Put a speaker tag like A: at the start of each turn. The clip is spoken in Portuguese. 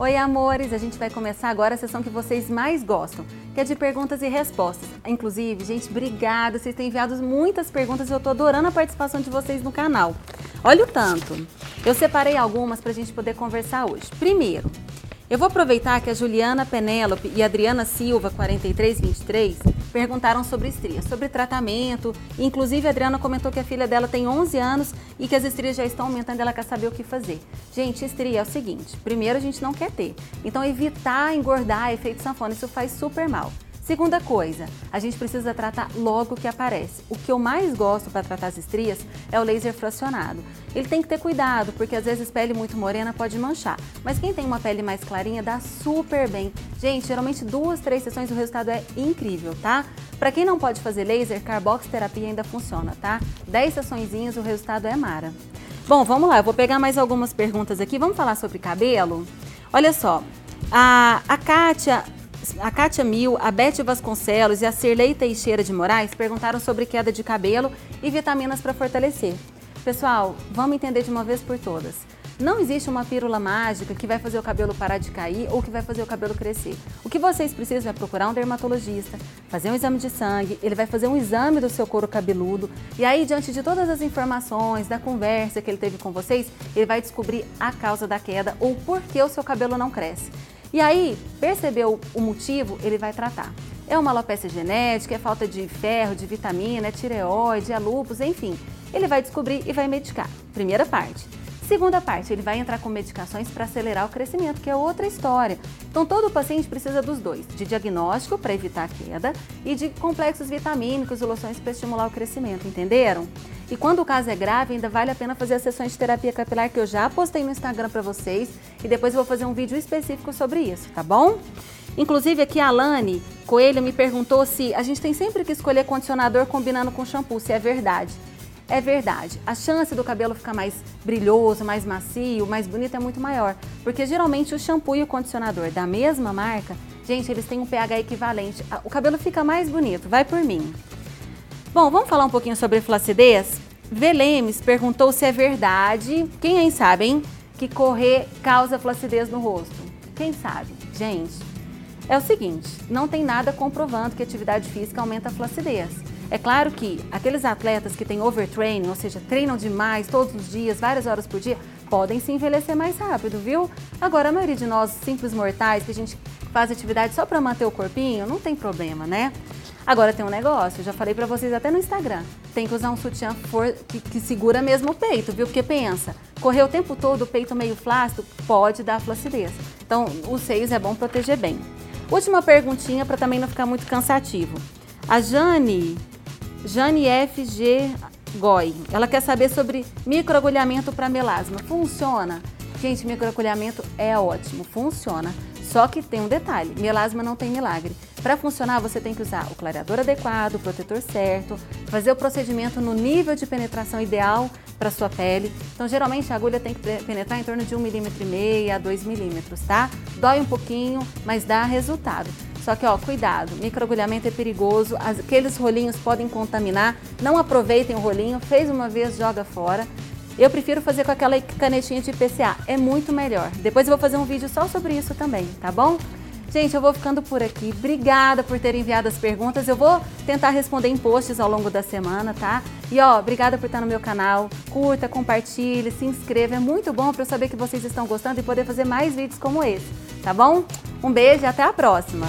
A: Oi, amores! A gente vai começar agora a sessão que vocês mais gostam, que é de perguntas e respostas. Inclusive, gente, obrigada! Vocês têm enviado muitas perguntas e eu tô adorando a participação de vocês no canal. Olha o tanto! Eu separei algumas para a gente poder conversar hoje. Primeiro, eu vou aproveitar que a Juliana Penélope e a Adriana Silva, 4323, perguntaram sobre estrias, sobre tratamento. Inclusive, a Adriana comentou que a filha dela tem 11 anos e que as estrias já estão aumentando ela quer saber o que fazer. Gente, estria é o seguinte: primeiro, a gente não quer ter. Então, evitar engordar, efeito sanfona, isso faz super mal. Segunda coisa, a gente precisa tratar logo que aparece. O que eu mais gosto para tratar as estrias é o laser fracionado. Ele tem que ter cuidado, porque às vezes pele muito morena pode manchar. Mas quem tem uma pele mais clarinha dá super bem. Gente, geralmente duas, três sessões o resultado é incrível, tá? Para quem não pode fazer laser, carboxterapia ainda funciona, tá? 10 sessões o resultado é mara. Bom, vamos lá, eu vou pegar mais algumas perguntas aqui. Vamos falar sobre cabelo? Olha só, a, a Kátia a Kátia Mil, a Beth Vasconcelos e a Cirlei Teixeira de Moraes perguntaram sobre queda de cabelo e vitaminas para fortalecer. Pessoal, vamos entender de uma vez por todas. Não existe uma pílula mágica que vai fazer o cabelo parar de cair ou que vai fazer o cabelo crescer. O que vocês precisam é procurar um dermatologista, fazer um exame de sangue, ele vai fazer um exame do seu couro cabeludo e aí, diante de todas as informações, da conversa que ele teve com vocês, ele vai descobrir a causa da queda ou por que o seu cabelo não cresce. E aí, percebeu o motivo, ele vai tratar. É uma alopecia genética, é falta de ferro, de vitamina, é tireoide, é lúpus, enfim. Ele vai descobrir e vai medicar. Primeira parte. Segunda parte, ele vai entrar com medicações para acelerar o crescimento, que é outra história. Então, todo paciente precisa dos dois, de diagnóstico para evitar a queda e de complexos vitamínicos e loções para estimular o crescimento, entenderam? E quando o caso é grave, ainda vale a pena fazer as sessões de terapia capilar que eu já postei no Instagram para vocês e depois eu vou fazer um vídeo específico sobre isso, tá bom? Inclusive aqui a Alane Coelho me perguntou se a gente tem sempre que escolher condicionador combinando com shampoo, se é verdade. É verdade. A chance do cabelo ficar mais brilhoso, mais macio, mais bonito é muito maior. Porque geralmente o shampoo e o condicionador da mesma marca, gente, eles têm um pH equivalente. O cabelo fica mais bonito, vai por mim. Bom, vamos falar um pouquinho sobre flacidez? Velemes perguntou se é verdade, quem aí sabe, hein, que correr causa flacidez no rosto. Quem sabe? Gente, é o seguinte, não tem nada comprovando que atividade física aumenta a flacidez. É claro que aqueles atletas que têm overtraining, ou seja, treinam demais todos os dias, várias horas por dia, podem se envelhecer mais rápido, viu? Agora, a maioria de nós, simples mortais, que a gente faz atividade só para manter o corpinho, não tem problema, né? Agora tem um negócio, já falei para vocês até no Instagram. Tem que usar um sutiã for, que, que, segura mesmo o peito, viu? Porque pensa, correr o tempo todo o peito meio flácido pode dar flacidez. Então, os seios é bom proteger bem. Última perguntinha para também não ficar muito cansativo. A Jane Jane FG Goi. Ela quer saber sobre microagulhamento para melasma. Funciona? Gente, microagulhamento é ótimo, funciona. Só que tem um detalhe, melasma não tem milagre. Para funcionar, você tem que usar o clareador adequado, o protetor certo, fazer o procedimento no nível de penetração ideal para sua pele. Então, geralmente a agulha tem que penetrar em torno de 1,5 mm a 2 milímetros, tá? Dói um pouquinho, mas dá resultado. Só que, ó, cuidado, microagulhamento é perigoso, aqueles rolinhos podem contaminar, não aproveitem o rolinho, fez uma vez, joga fora. Eu prefiro fazer com aquela canetinha de PCA, é muito melhor. Depois eu vou fazer um vídeo só sobre isso também, tá bom? Gente, eu vou ficando por aqui. Obrigada por ter enviado as perguntas. Eu vou tentar responder em posts ao longo da semana, tá? E ó, obrigada por estar no meu canal. Curta, compartilhe, se inscreva. É muito bom para eu saber que vocês estão gostando e poder fazer mais vídeos como esse, tá bom? Um beijo e até a próxima!